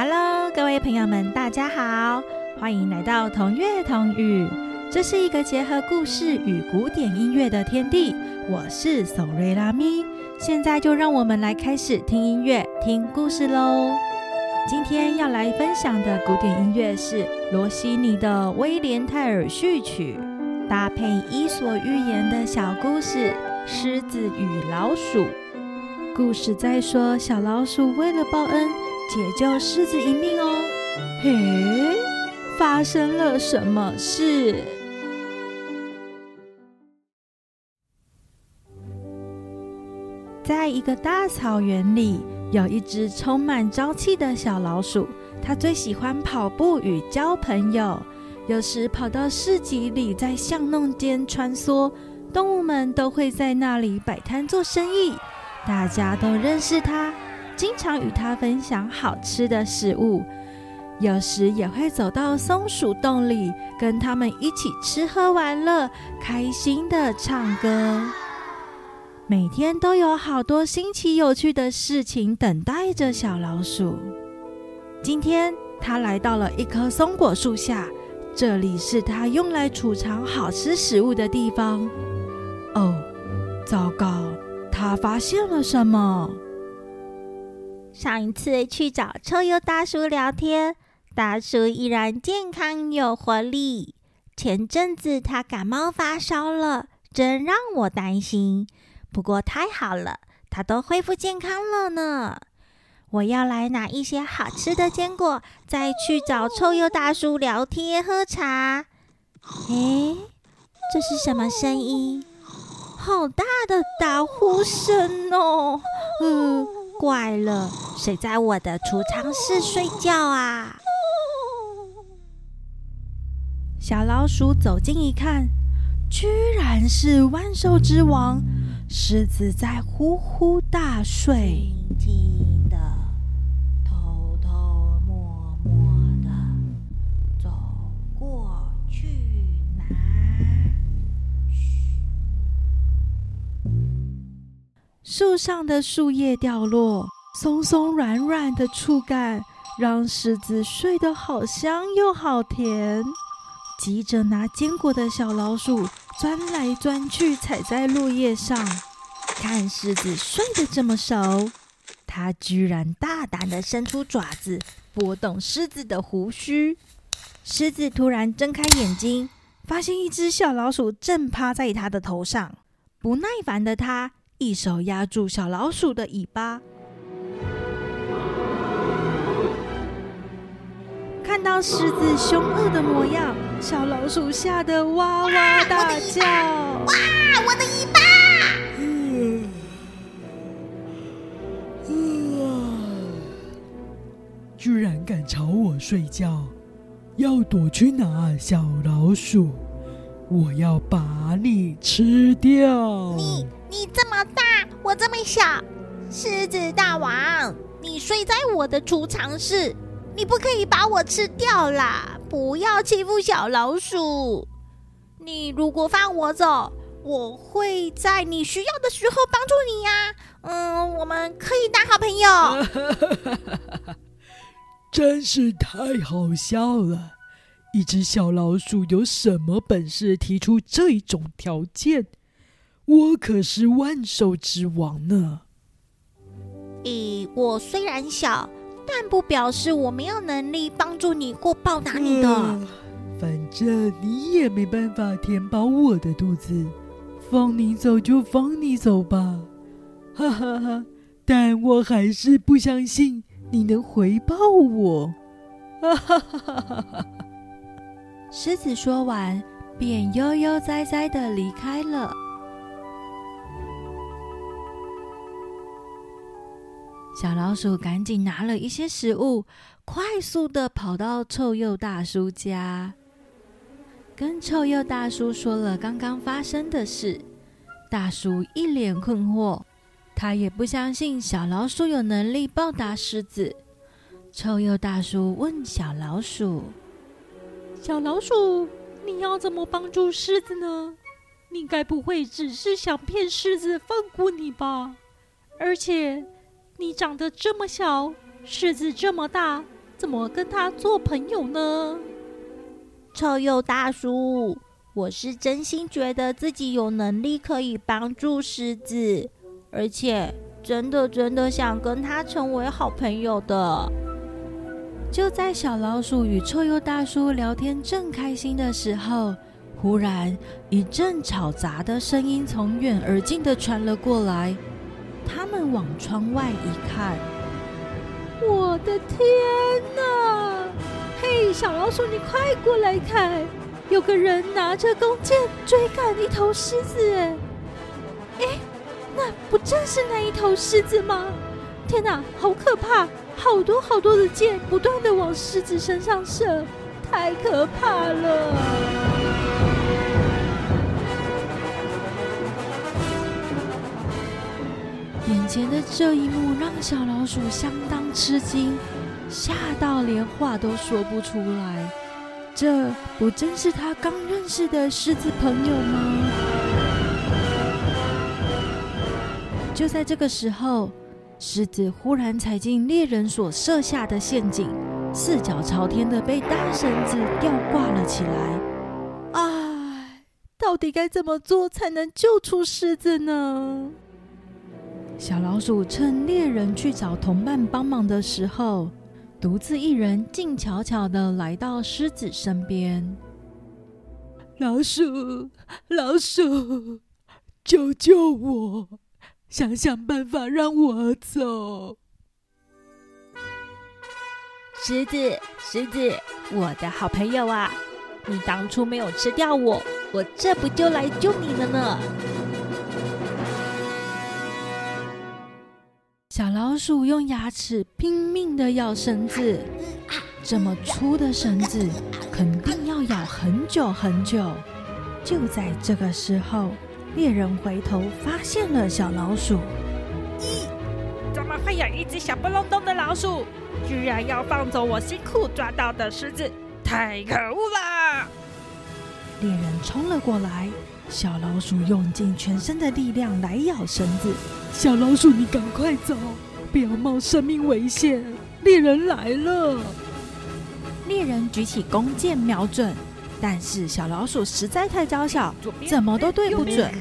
Hello，各位朋友们，大家好，欢迎来到同乐同语。这是一个结合故事与古典音乐的天地。我是索瑞拉咪，现在就让我们来开始听音乐、听故事喽。今天要来分享的古典音乐是罗西尼的《威廉泰尔序曲》，搭配《伊索寓言》的小故事《狮子与老鼠》。故事在说，小老鼠为了报恩，解救狮子一命哦。嘿，发生了什么事？在一个大草原里，有一只充满朝气的小老鼠。它最喜欢跑步与交朋友，有时跑到市集里，在巷弄间穿梭，动物们都会在那里摆摊做生意。大家都认识它，经常与它分享好吃的食物，有时也会走到松鼠洞里，跟它们一起吃喝玩乐，开心的唱歌。每天都有好多新奇有趣的事情等待着小老鼠。今天，它来到了一棵松果树下，这里是它用来储藏好吃食物的地方。哦，糟糕！他发现了什么？上一次去找臭鼬大叔聊天，大叔依然健康有活力。前阵子他感冒发烧了，真让我担心。不过太好了，他都恢复健康了呢。我要来拿一些好吃的坚果，再去找臭鼬大叔聊天喝茶。诶，这是什么声音？好大的打呼声哦！嗯，怪了，谁在我的储藏室睡觉啊？小老鼠走近一看，居然是万兽之王狮子在呼呼大睡。树上的树叶掉落，松松软软的触感让狮子睡得好香又好甜。急着拿坚果的小老鼠钻来钻去，踩在落叶上，看狮子睡得这么熟，它居然大胆的伸出爪子拨动狮子的胡须。狮子突然睁开眼睛，发现一只小老鼠正趴在它的头上，不耐烦的它。一手压住小老鼠的尾巴，看到狮子凶恶的模样，小老鼠吓得哇哇大叫：“哇，我的尾巴！”居然敢吵我睡觉，要躲去哪？小老鼠，我要把你吃掉！你。你这么大，我这么小，狮子大王，你睡在我的储藏室，你不可以把我吃掉啦！不要欺负小老鼠。你如果放我走，我会在你需要的时候帮助你呀。嗯，我们可以当好朋友。真是太好笑了！一只小老鼠有什么本事提出这种条件？我可是万兽之王呢！咦，我虽然小，但不表示我没有能力帮助你或报答你的。反正你也没办法填饱我的肚子，放你走就放你走吧！哈哈哈！但我还是不相信你能回报我！哈哈哈哈哈！狮子说完，便悠悠哉哉的离开了。小老鼠赶紧拿了一些食物，快速的跑到臭鼬大叔家，跟臭鼬大叔说了刚刚发生的事。大叔一脸困惑，他也不相信小老鼠有能力报答狮子。臭鼬大叔问小老鼠：“小老鼠，你要怎么帮助狮子呢？你该不会只是想骗狮子放过你吧？而且……”你长得这么小，狮子这么大，怎么跟他做朋友呢？臭鼬大叔，我是真心觉得自己有能力可以帮助狮子，而且真的真的想跟他成为好朋友的。就在小老鼠与臭鼬大叔聊天正开心的时候，忽然一阵吵杂的声音从远而近的传了过来。他们往窗外一看，我的天哪！嘿，小老鼠，你快过来看，有个人拿着弓箭追赶一头狮子。哎，那不正是那一头狮子吗？天哪，好可怕！好多好多的箭不断的往狮子身上射，太可怕了！眼前的这一幕让小老鼠相当吃惊，吓到连话都说不出来。这不正是他刚认识的狮子朋友吗？就在这个时候。狮子忽然踩进猎人所设下的陷阱，四脚朝天的被大绳子吊挂了起来。唉，到底该怎么做才能救出狮子呢？小老鼠趁猎人去找同伴帮忙的时候，独自一人静悄悄的来到狮子身边。老鼠，老鼠，救救我！想想办法让我走，狮子，狮子，我的好朋友啊！你当初没有吃掉我，我这不就来救你了呢？小老鼠用牙齿拼命的咬绳子，这么粗的绳子，肯定要咬很久很久。就在这个时候。猎人回头发现了小老鼠，咦，怎么会有一只小不隆咚的老鼠，居然要放走我辛苦抓到的狮子？太可恶了！猎人冲了过来，小老鼠用尽全身的力量来咬绳子。小老鼠，你赶快走，不要冒生命危险！猎人来了！猎人举起弓箭瞄准。但是小老鼠实在太娇小，怎么都对不准，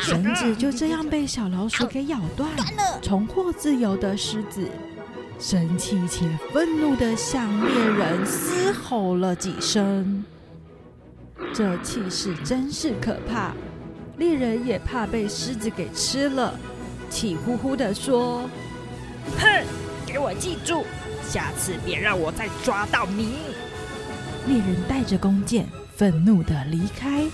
绳子就这样被小老鼠给咬断了。重获自由的狮子生气且愤怒的向猎人嘶吼了几声，这气势真是可怕。猎人也怕被狮子给吃了，气呼呼的说：“哼，给我记住，下次别让我再抓到你。”猎人带着弓箭，愤怒的离开。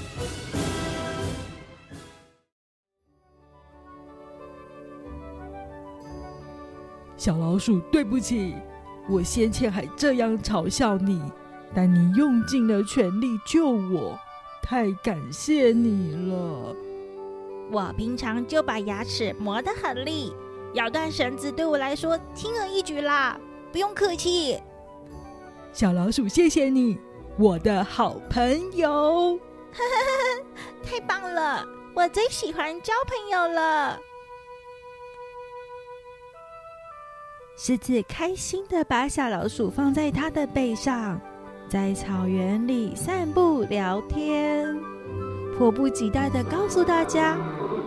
小老鼠，对不起，我先前还这样嘲笑你，但你用尽了全力救我，太感谢你了。我平常就把牙齿磨得很利，咬断绳子对我来说轻而易举啦，不用客气。小老鼠，谢谢你，我的好朋友。太棒了，我最喜欢交朋友了。狮子开心的把小老鼠放在它的背上，在草原里散步聊天，迫不及待的告诉大家，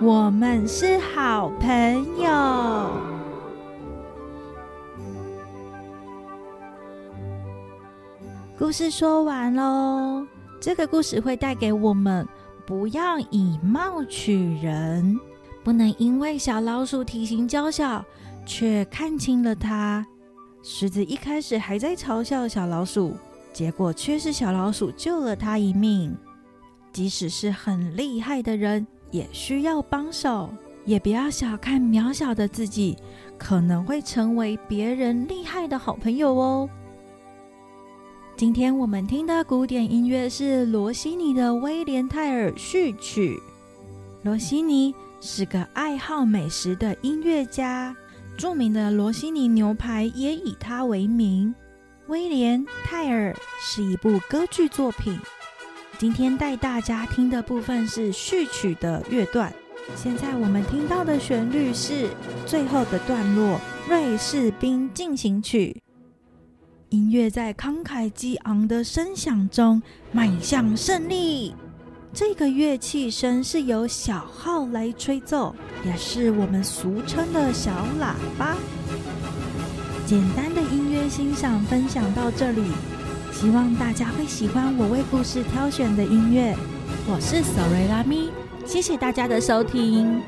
我们是好朋友。故事说完喽。这个故事会带给我们：不要以貌取人，不能因为小老鼠体型娇小，却看清了它。狮子一开始还在嘲笑小老鼠，结果却是小老鼠救了它一命。即使是很厉害的人，也需要帮手。也不要小看渺小的自己，可能会成为别人厉害的好朋友哦。今天我们听的古典音乐是罗西尼的《威廉泰尔序曲》。罗西尼是个爱好美食的音乐家，著名的罗西尼牛排也以他为名。威廉泰尔是一部歌剧作品。今天带大家听的部分是序曲的乐段。现在我们听到的旋律是最后的段落《瑞士兵进行曲》。音乐在慷慨激昂的声响中迈向胜利。这个乐器声是由小号来吹奏，也是我们俗称的小喇叭。简单的欣赏分享到这里，希望大家会喜欢我为故事挑选的音乐。我是索瑞拉咪，谢谢大家的收听。